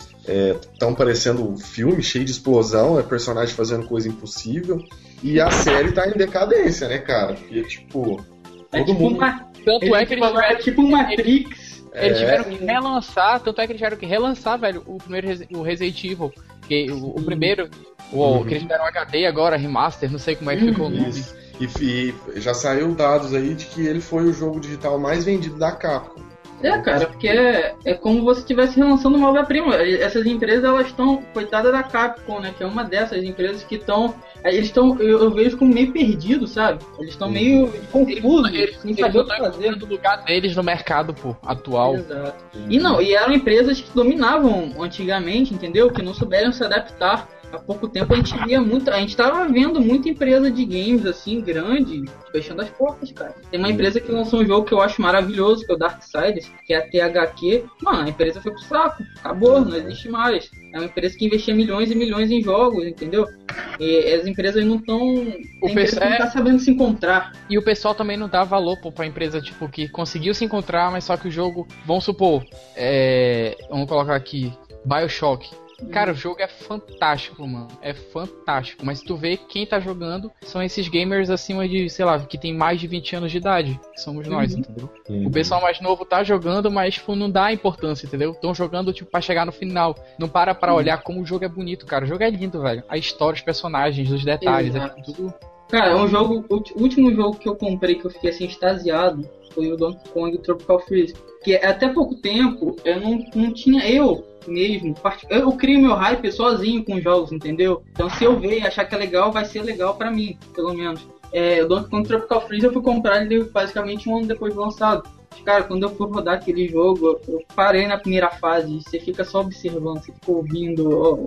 estão parecendo um filme cheio de explosão, é personagem fazendo coisa impossível, e a série tá em decadência, né, cara? Porque, tipo, É todo tipo, mundo... uma, Tanto é que eles falou, é tiveram, tipo um Matrix. eles É. tiveram que relançar, tanto é que eles tiveram que relançar, velho, o primeiro o Resident Evil. Que o, o primeiro, o, Uhum. que eles deram HD agora, remaster, não sei como é que ficou o nome. Isso. E, e já saiu dados aí de que ele foi o jogo digital mais vendido da Capcom. É, cara, porque é, é como se estivesse relançando uma obra-prima. Essas empresas, elas estão, coitada da Capcom, né? Que é uma dessas empresas que estão. Eles estão, eu, eu vejo como meio perdidos, sabe? Eles estão meio confusos, Eles, sem saber o que fazer. encontrando o lugar deles no mercado, pô, atual. Exato. E não, e eram empresas que dominavam antigamente, entendeu? Que não souberam se adaptar. Há pouco tempo a gente via muito, a gente tava vendo muita empresa de games assim, grande, fechando as portas, cara. Tem uma empresa que lançou um jogo que eu acho maravilhoso, que é o Darksiders, que é a THQ. Mano, a empresa foi pro saco, acabou, não existe mais. É uma empresa que investia milhões e milhões em jogos, entendeu? E as empresas não estão. O PC não tá sabendo se encontrar. E o pessoal também não dá valor pô, pra empresa, tipo, que conseguiu se encontrar, mas só que o jogo, vamos supor, é, vamos colocar aqui, Bioshock. Cara, o jogo é fantástico, mano. É fantástico. Mas tu vê quem tá jogando são esses gamers acima de, sei lá, que tem mais de 20 anos de idade. Somos nós, Uhum. entendeu? O pessoal mais novo tá jogando, mas tipo, não dá importância, entendeu? Estão jogando tipo pra chegar no final. Não para pra olhar como o jogo é bonito, cara. O jogo é lindo, velho. A história, os personagens, os detalhes, é tudo. Cara, um jogo, o último jogo que eu comprei que eu fiquei assim extasiado foi o Donkey Kong Tropical Freeze. Que até pouco tempo eu não, não tinha eu mesmo. Eu, crio meu hype sozinho com jogos, entendeu? Então se eu ver e achar que é legal, vai ser legal pra mim, pelo menos. É, o Donkey Kong Tropical Freeze eu fui comprar ele basicamente um ano depois de lançado. Cara, quando eu fui rodar aquele jogo, eu- parei na primeira fase, você fica só observando, você fica ouvindo, ó,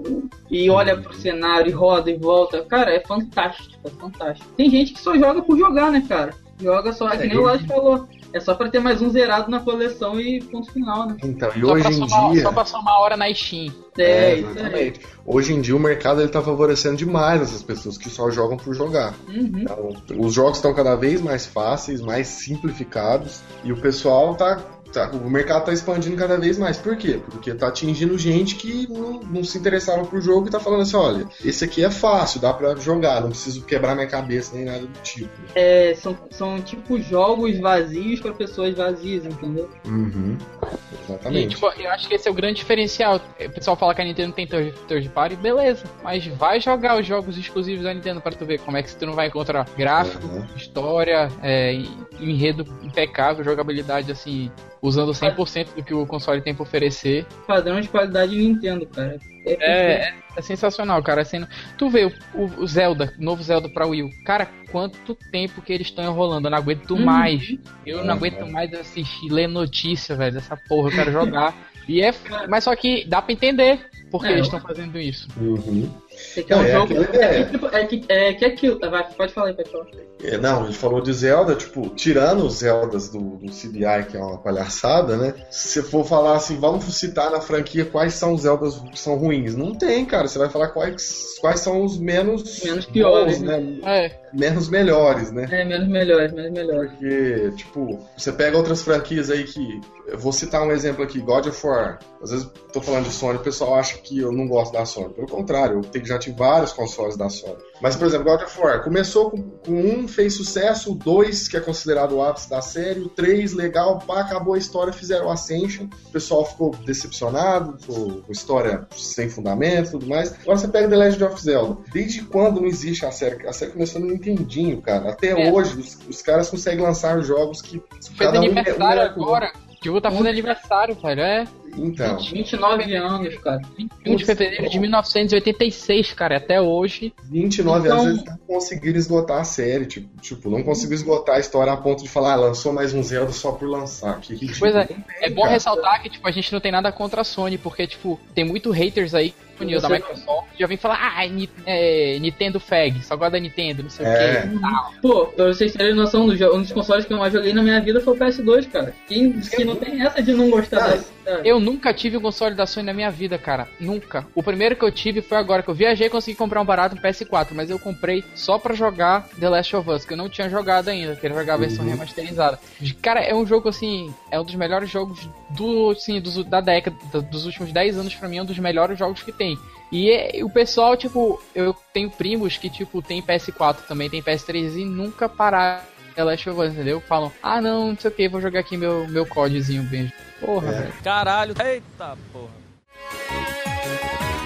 e olha pro cenário, e roda e volta. Cara, é fantástico, é fantástico. Tem gente que só joga por jogar, né, cara? Joga só, é que nem o Lodge falou. É só pra ter mais um zerado na coleção e ponto final, né? Então, e Só hoje em somar, dia. só pra somar hora na Steam. É, isso aí. exatamente. Hoje em dia o mercado ele tá favorecendo demais essas pessoas que só jogam por jogar. Uhum. Então, os jogos estão cada vez mais fáceis, mais simplificados e o pessoal tá, tá- o mercado tá expandindo cada vez mais. Por quê? Porque tá atingindo gente que não, não se interessava por jogo e tá falando assim, olha, esse aqui é fácil, dá pra jogar, não preciso quebrar minha cabeça nem nada do tipo. É, são, são tipo jogos vazios pra pessoas vazias, entendeu? Uhum. E, Exatamente. tipo, eu acho que esse é o grande diferencial. O pessoal fala que a Nintendo tem third third party, beleza. Mas vai jogar os jogos exclusivos da Nintendo pra tu ver como é que tu não vai encontrar gráfico, Uhum. história, é, e- e enredo impecável, jogabilidade assim, usando 100% do que o console tem pra oferecer. Padrão de qualidade Nintendo, cara. É, É, é, é sensacional, cara. Assim, tu vê o, o- Zelda, o novo Zelda pra Wii U. Cara, quanto tempo que eles estão enrolando. Eu não aguento Uhum. mais. Eu não Uhum. aguento mais assistir, ler notícia, velho, dessa porra. Eu quero jogar. E é, mas só que dá pra entender por que é, eles estão fazendo isso. Uhum. Que é um é, jogo. É, tipo, é, que, é, que é aquilo. Vai, pode falar aí, falar. É, não, a gente falou de Zelda, tipo, tirando os Zeldas do, do CBI, que é uma palhaçada, né? Se você for falar assim, vamos citar na franquia quais são os Zeldas que são ruins. Não tem, cara. Você vai falar quais, quais são os menos. Menos piores, bons, né? né? É. Menos melhores, né? É, menos melhores, menos melhores. Porque, tipo, você pega outras franquias aí que. Eu vou citar um exemplo aqui, God of War. Às vezes tô falando de Sony, o pessoal acha que eu não gosto da Sony. Pelo contrário, eu já tive vários consoles da Sony. Mas, por exemplo, God of War começou com, com um, fez sucesso, o dois, que é considerado o ápice da série, o três, legal, pá, acabou a história, fizeram o Ascension, o pessoal ficou decepcionado, com história sem fundamento e tudo mais. Agora você pega The Legend of Zelda. Desde quando não existe a série? A série começou no Nintendinho, cara. Até é. hoje, os, os, caras conseguem lançar jogos que. Fez cada aniversário um é, um agora. O jogo tá fazendo aniversário, velho. É. Então. 29 anos, cara. 21 de fevereiro de 1986, cara, até hoje. 29 então... anos eles não conseguiram esgotar a série, tipo, tipo, não conseguiu esgotar a história a ponto de falar, ah, lançou mais um Zelda só por lançar. Que ridículo. Pois é, é bom ressaltar que, tipo, a gente não tem nada contra a Sony, porque, tipo, tem muito haters aí News da Microsoft já vem falar, ah, é, Nintendo Fag, só gosta da Nintendo, não sei é. o que. Pô, pra vocês terem noção, um dos consoles que eu mais joguei na minha vida foi o PS2, cara. Quem que não tem essa de não gostar ah, Eu nunca tive um console da Sony na minha vida, cara. Nunca. O primeiro que eu tive foi agora que eu viajei e consegui comprar um barato no PS4, mas eu comprei só pra jogar The Last of Us, que eu não tinha jogado ainda, queria jogar a versão uhum. remasterizada. Cara, é um jogo assim, é um dos melhores jogos do, assim, do, da década, dos últimos 10 anos pra mim, é um dos melhores jogos que tem. E, o pessoal, tipo, eu tenho primos que, tipo, tem PS4 também, tem PS3 e nunca pararam The Last of Us, entendeu? Falam, ah não, não sei o que, vou jogar aqui meu, meu códigozinho bem. Porra, é. velho. Caralho, eita porra.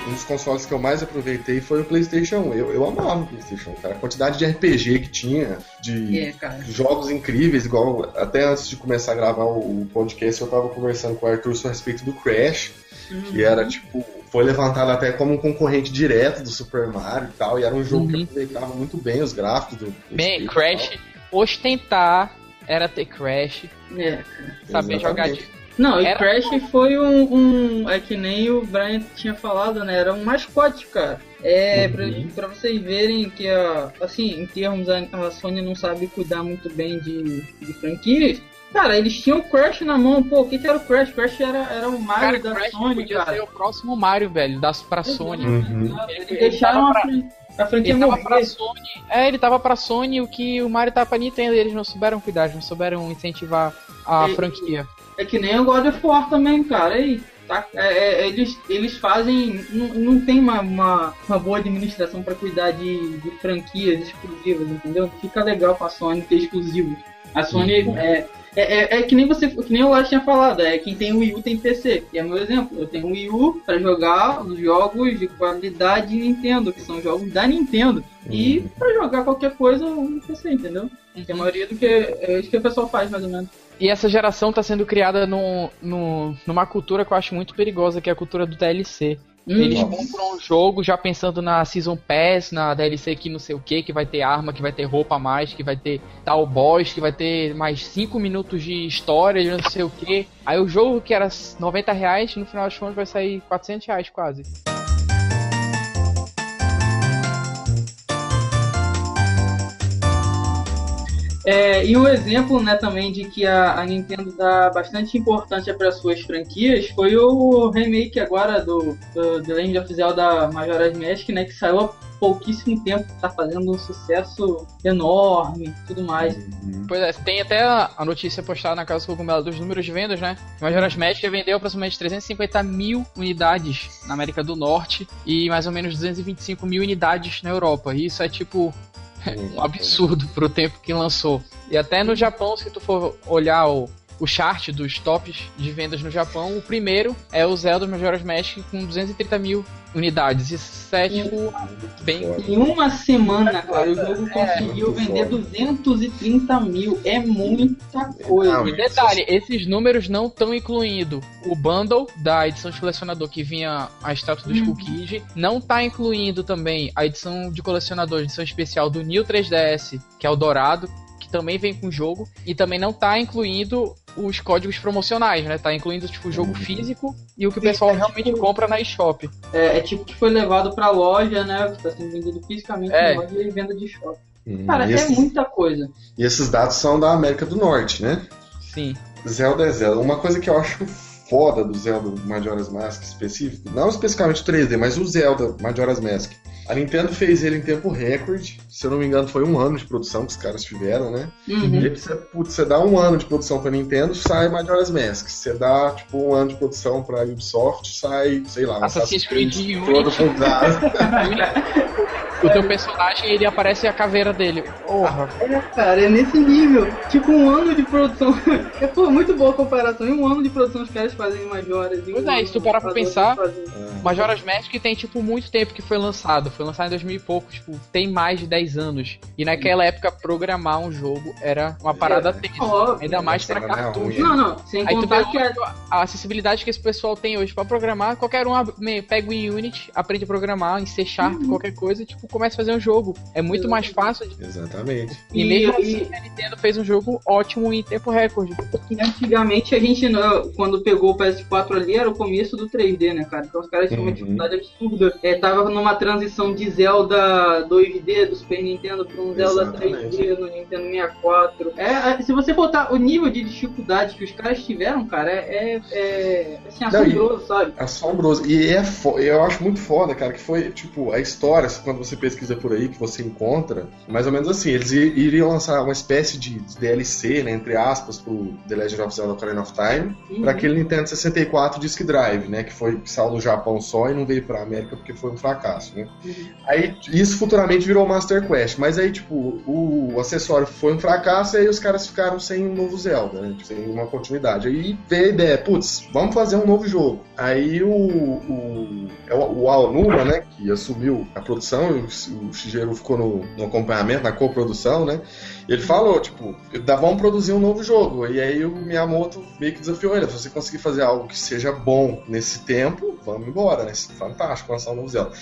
Um dos consoles que eu mais aproveitei foi o PlayStation 1. Eu, eu amava o PlayStation 1, cara. A quantidade de RPG que tinha, de é, jogos incríveis, igual até antes de começar a gravar o, podcast, eu tava conversando com o Arthur a respeito do Crash, uhum. que era tipo foi levantado até como um concorrente direto do Super Mario e tal, e era um jogo uhum. que aproveitava muito bem os gráficos do. Bem, Crash, ostentar era ter Crash. É, saber Exatamente. jogar de. Não, era... e Crash foi um, um, É que nem o Brian tinha falado, né? Era um mascote, cara. É, uhum. pra, pra, vocês verem que, a, assim, em termos, a, a Sony não sabe cuidar muito bem de, de franquias. Cara, eles tinham o Crash na mão, pô, o que, que era o Crash? Crash era, era o Mario cara, da Crash Sony, podia cara. ser o próximo Mario, velho, das, pra Sony. Uhum. Eles deixaram pra... a franquia ele tava pra Sony. É, ele tava pra Sony o que o Mario tava pra Nintendo e eles não souberam cuidar, não souberam incentivar a é, franquia. É que nem o God of War também, cara. Aí, tá, é, é, eles, eles fazem. Não, não tem uma, uma, uma boa administração para cuidar de, de franquias exclusivas, entendeu? Fica legal pra Sony ter exclusivos. A Sony uhum. é, é, é, é, que nem você, que nem o Lars tinha falado, é quem tem Wii U tem PC. E é meu exemplo, eu tenho Wii U para jogar os jogos de qualidade Nintendo, que são jogos da Nintendo. Uhum. E para jogar qualquer coisa no PC, entendeu? Uhum. a maioria do que é isso que o pessoal faz, mais ou menos. E essa geração está sendo criada no, no, numa cultura que eu acho muito perigosa, que é a cultura do DLC. Eles Nossa. compram um jogo já pensando na Season Pass, na DLC que não sei o que, que vai ter arma, que vai ter roupa a mais, que vai ter tal boss, que vai ter mais 5 minutos de história, de não sei o que. Aí o jogo que era 90 reais, no final das contas vai sair 400 reais quase. É, e um exemplo né, também de que a, a Nintendo dá bastante importância para suas franquias foi o remake agora do, do The Legend of Zelda Majora's Mask, né, que saiu há pouquíssimo tempo, tá fazendo um sucesso enorme tudo mais. Uhum. Pois é, tem até a notícia postada na Casa do Cogumelo dos números de vendas, né? Majora's Mask vendeu aproximadamente 350 mil unidades na América do Norte e mais ou menos 225 mil unidades na Europa. E isso é tipo um absurdo pro tempo que lançou. E até no Japão, se tu for olhar o, o chart dos tops de vendas no Japão, o primeiro é o Zelda Majora's Mask com 230 mil unidades. Isso é, tipo, bem... Em uma semana, cara, o jogo é, conseguiu vender 430 mil. É muita coisa. E detalhe, esses números não estão incluindo o bundle da edição de colecionador que vinha a estátua do Skull Kid. Não tá incluindo também a edição de colecionador, edição especial do New 3DS, que é o dourado, que também vem com o jogo. E também não tá incluindo os códigos promocionais, né? Tá incluindo tipo o jogo físico e o que o pessoal realmente compra na eShop. É, é tipo que foi levado pra loja, né? Que tá sendo vendido fisicamente É. em loja e venda de shopping. Hum, Cara, e, é esses, muita coisa. e esses dados são da América do Norte, né? Sim. Zelda é Zelda. Uma coisa que eu acho foda do Zelda Majora's Mask específico, não especificamente o 3D, mas o Zelda Majora's Mask. A Nintendo fez ele em tempo recorde, se eu não me engano foi um ano de produção que os caras tiveram, né? Uhum. E aí você, putz, você dá um ano de produção pra Nintendo, sai Majora's Mask. Você dá, tipo, um ano de produção pra Ubisoft, sai, sei lá, Assassin's Creed todo Unity. O teu personagem, ele aparece a caveira dele. Porra. É, cara, é nesse nível. Tipo, um ano de produção. é pô, muito boa a comparação. Em um ano de produção os caras fazem majoras. Pois um é, se tu parar pra pensar, fazem- Majora's Mask tem, tipo, muito tempo que foi lançado. Foi lançado em 2000 e pouco, tipo, tem mais de 10 anos. E naquela época, programar um jogo era uma parada tensa. Óbvio. Ainda mais pra cartucho. Não, não. Sem Aí tu contar vê que a, hoje a acessibilidade que esse pessoal tem hoje pra programar, qualquer um pega o Unity, aprende a programar em C Sharp, qualquer coisa, e tipo, começa a fazer um jogo. É muito mais fácil. de- Exatamente. E, E- mesmo e- assim, a Nintendo fez um jogo ótimo em tempo recorde. Antigamente a gente, não- quando pegou o PS4 ali, era o começo do 3D, né, cara? Então os caras tinham uma Uhum. dificuldade absurda. É, tava numa transição de Zelda 2D do Super Nintendo para um Zelda Exatamente. 3D no Nintendo 64. É, é, se você botar o nível de dificuldade que os caras tiveram, cara, é, é, é assim, Não, e- assombroso, sabe? Assombroso. E é fo- eu acho muito foda, cara, que foi, tipo, a história, quando você pesquisa por aí, que você encontra, mais ou menos assim, eles iriam lançar uma espécie de DLC, né, entre aspas, pro The Legend of Zelda Ocarina of Time, Uhum. pra aquele Nintendo 64 Disk Drive, né, que foi que saiu no Japão só e não veio pra América porque foi um fracasso, né. Uhum. Aí, isso futuramente virou Master Quest, mas aí, tipo, o, o acessório foi um fracasso e aí os caras ficaram sem um novo Zelda, né, sem uma continuidade. Aí veio a ideia, putz, vamos fazer um novo jogo. Aí o, o, é o, o Aonuma, né, que assumiu a produção, e o, Shigeru ficou no, no acompanhamento, na coprodução, né, ele falou, tipo, dá, vamos produzir um novo jogo. E aí o Miyamoto meio que desafiou ele, se você conseguir fazer algo que seja bom nesse tempo, vamos embora, né, fantástico lançar um novo Zelda.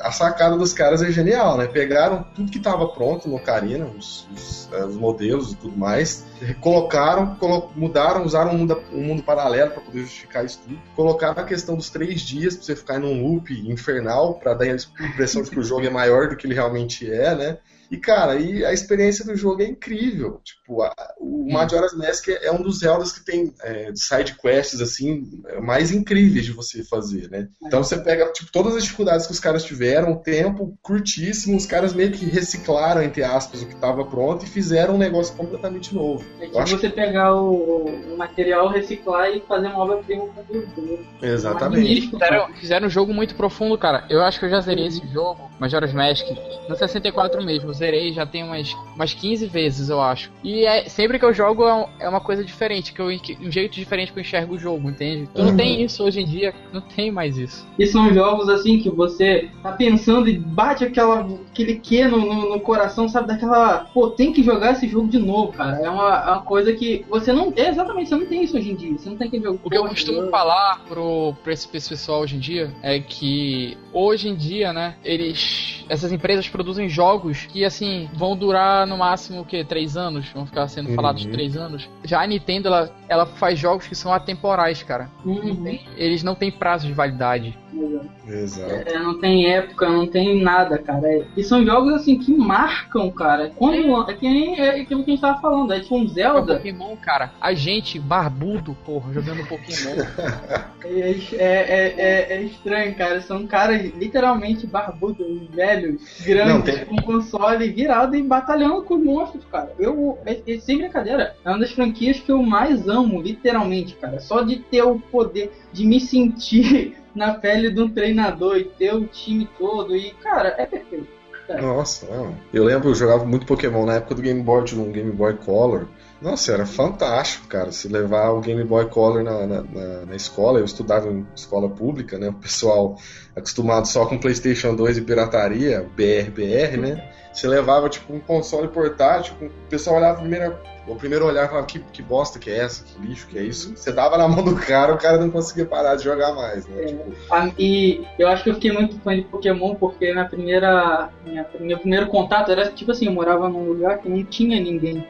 A sacada dos caras é genial, né, pegaram tudo que estava pronto no Ocarina, os, os, eh, os modelos e tudo mais, colocaram, colo- mudaram, usaram um mundo, um mundo paralelo para poder justificar isso tudo. Colocaram a questão dos três dias para você ficar num loop infernal, para dar a impressão de que o jogo é maior do que ele realmente é, né? E, cara, e a experiência do jogo é incrível. Tipo, a- o Majora's Mask é um dos Zeldas que tem é, side quests, assim, mais incríveis de você fazer, né? Então você pega, tipo, todas as dificuldades que os caras tiveram, o tempo curtíssimo, os caras meio que reciclaram, entre aspas, o que estava pronto e fizeram um negócio completamente novo. É tipo você pegar o, o material, reciclar e fazer uma obra-prima com tudo. que... Exatamente. E fizeram, fizeram um jogo muito profundo, cara. Eu acho que eu já zerei esse jogo, Majora's Mask, no 64 mesmo. Zerei já tem umas, umas 15 vezes, eu acho. E é, sempre que eu jogo é, um- é uma coisa diferente, que eu, um jeito diferente que eu enxergo o jogo, entende? Tu não Uhum. tem isso hoje em dia, não tem mais isso. E são jogos assim que você tá pensando e bate aquela, aquele que no, no, no coração, sabe? Daquela. Pô, tem que jogar esse jogo de novo, cara. É uma, é uma coisa que você não. É, exatamente, você não tem isso hoje em dia. Você não tem aquele jogo. O que eu costumo falar pro, pra esse pessoal hoje em dia é que hoje em dia, né, eles. Essas empresas produzem jogos que assim vão durar no máximo o que? Três anos? Vão ficar sendo Uhum. falados três anos. Já a Nintendo, ela, ela faz jogos que são atemporais, cara. Uhum. Eles não têm prazo de validade. Exato. É, não tem época, não tem nada, cara. É- E são jogos assim que marcam, cara. Quando é que nem é aquilo que a gente tava falando, é tipo um É Zelda. Pokémon, cara. A gente, barbudo, porra, jogando Pokémon. É, é, é, é- é estranho, cara. São caras literalmente barbudos, velhos, grandes, Não, tem- com console virado e batalhando com monstros, cara. Eu, é, é, sem brincadeira, é uma das franquias que eu mais amo, literalmente, cara. Só de ter o poder de me sentir na pele de um treinador e ter o time todo. E, cara, é perfeito. Nossa, não. Eu lembro, eu jogava muito Pokémon na época do Game Boy, no Game Boy Color. Nossa, era fantástico, cara. Se levar o Game Boy Color na, na, na- na escola, eu estudava em escola pública, né? O pessoal acostumado só com PlayStation 2 e pirataria, BR, né? Você levava, tipo, um console portátil, o pessoal olhava primeiro, o primeiro olhar e falava, que, que bosta que é essa, que lixo que é isso. Você dava na mão do cara, o cara não conseguia parar de jogar mais, né? Tipo, Ah, E eu acho que eu fiquei muito fã de Pokémon porque minha primeira, minha, meu primeiro contato era tipo assim, eu morava num lugar que não tinha ninguém.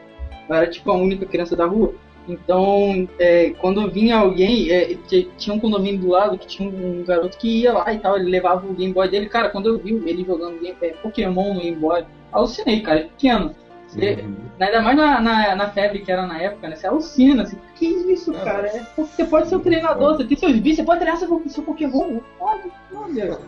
Eu era tipo a única criança da rua. Então, é, quando vinha alguém, é, tinha um condomínio do lado que tinha um garoto que ia lá e tal, ele levava o Game Boy dele. Cara, quando eu vi ele jogando game, é, Pokémon no Game Boy, alucinei, cara, é pequeno. Você, uhum. Ainda mais na, na, na, febre que era na época, né? Você alucina, assim, que isso, cara? É, você pode ser o um treinador, você tem seus vídeos, você pode treinar seu, seu Pokémon. Pode, olha.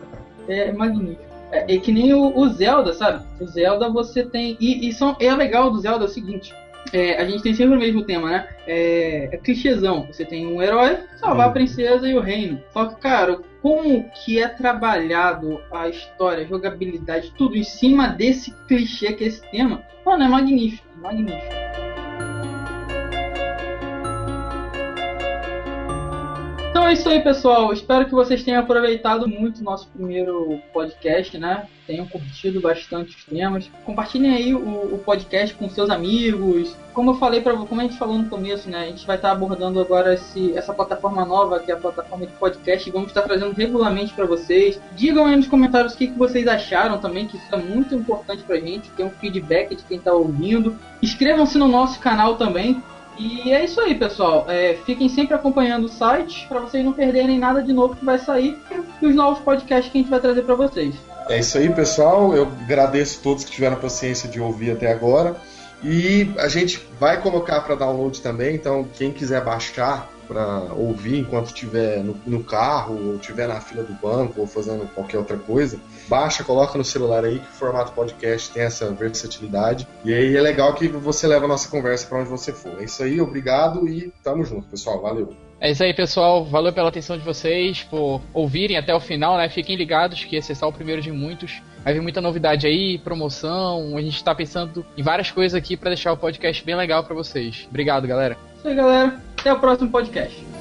É magnífico. É, é, que nem o, o, Zelda, sabe? O Zelda você tem. E, e são, é legal do Zelda é o seguinte: é, a gente tem sempre o mesmo tema, né? É, é clichêzão. Você tem um herói, salvar a princesa e o reino. Só que, cara, como que é trabalhado a história, a jogabilidade, tudo em cima desse clichê que é esse tema, mano, é magnífico, magnífico. Então é isso aí, pessoal. Espero que vocês tenham aproveitado muito o nosso primeiro podcast, né? Tenham curtido bastante os temas. Compartilhem aí o, o podcast com seus amigos. Como eu falei para como a gente falou no começo, né? A gente vai estar abordando agora esse, essa plataforma nova, que é a plataforma de podcast, e vamos estar trazendo regularmente para vocês. Digam aí nos comentários o que, que vocês acharam também, que isso é muito importante pra gente, ter um feedback de quem está ouvindo. Inscrevam-se no nosso canal também, e é isso aí, pessoal. É, fiquem sempre acompanhando o site para vocês não perderem nada de novo que vai sair e os novos podcasts que a gente vai trazer para vocês. É isso aí, pessoal. Eu agradeço a todos que tiveram paciência de ouvir até agora. E a gente vai colocar para download também, então quem quiser baixar para ouvir enquanto estiver no, no, carro, ou estiver na fila do banco, ou fazendo qualquer outra coisa, baixa, coloca no celular aí que o formato podcast tem essa versatilidade. E aí é legal que você leva a nossa conversa para onde você for. É isso aí, obrigado e tamo junto, pessoal. Valeu. É isso aí, pessoal. Valeu pela atenção de vocês, por ouvirem até o final, né? Fiquem ligados que esse é só o primeiro de muitos. Vai vir muita novidade aí, promoção. A gente tá pensando em várias coisas aqui para deixar o podcast bem legal para vocês. Obrigado, galera. É isso aí, galera. Até o próximo podcast.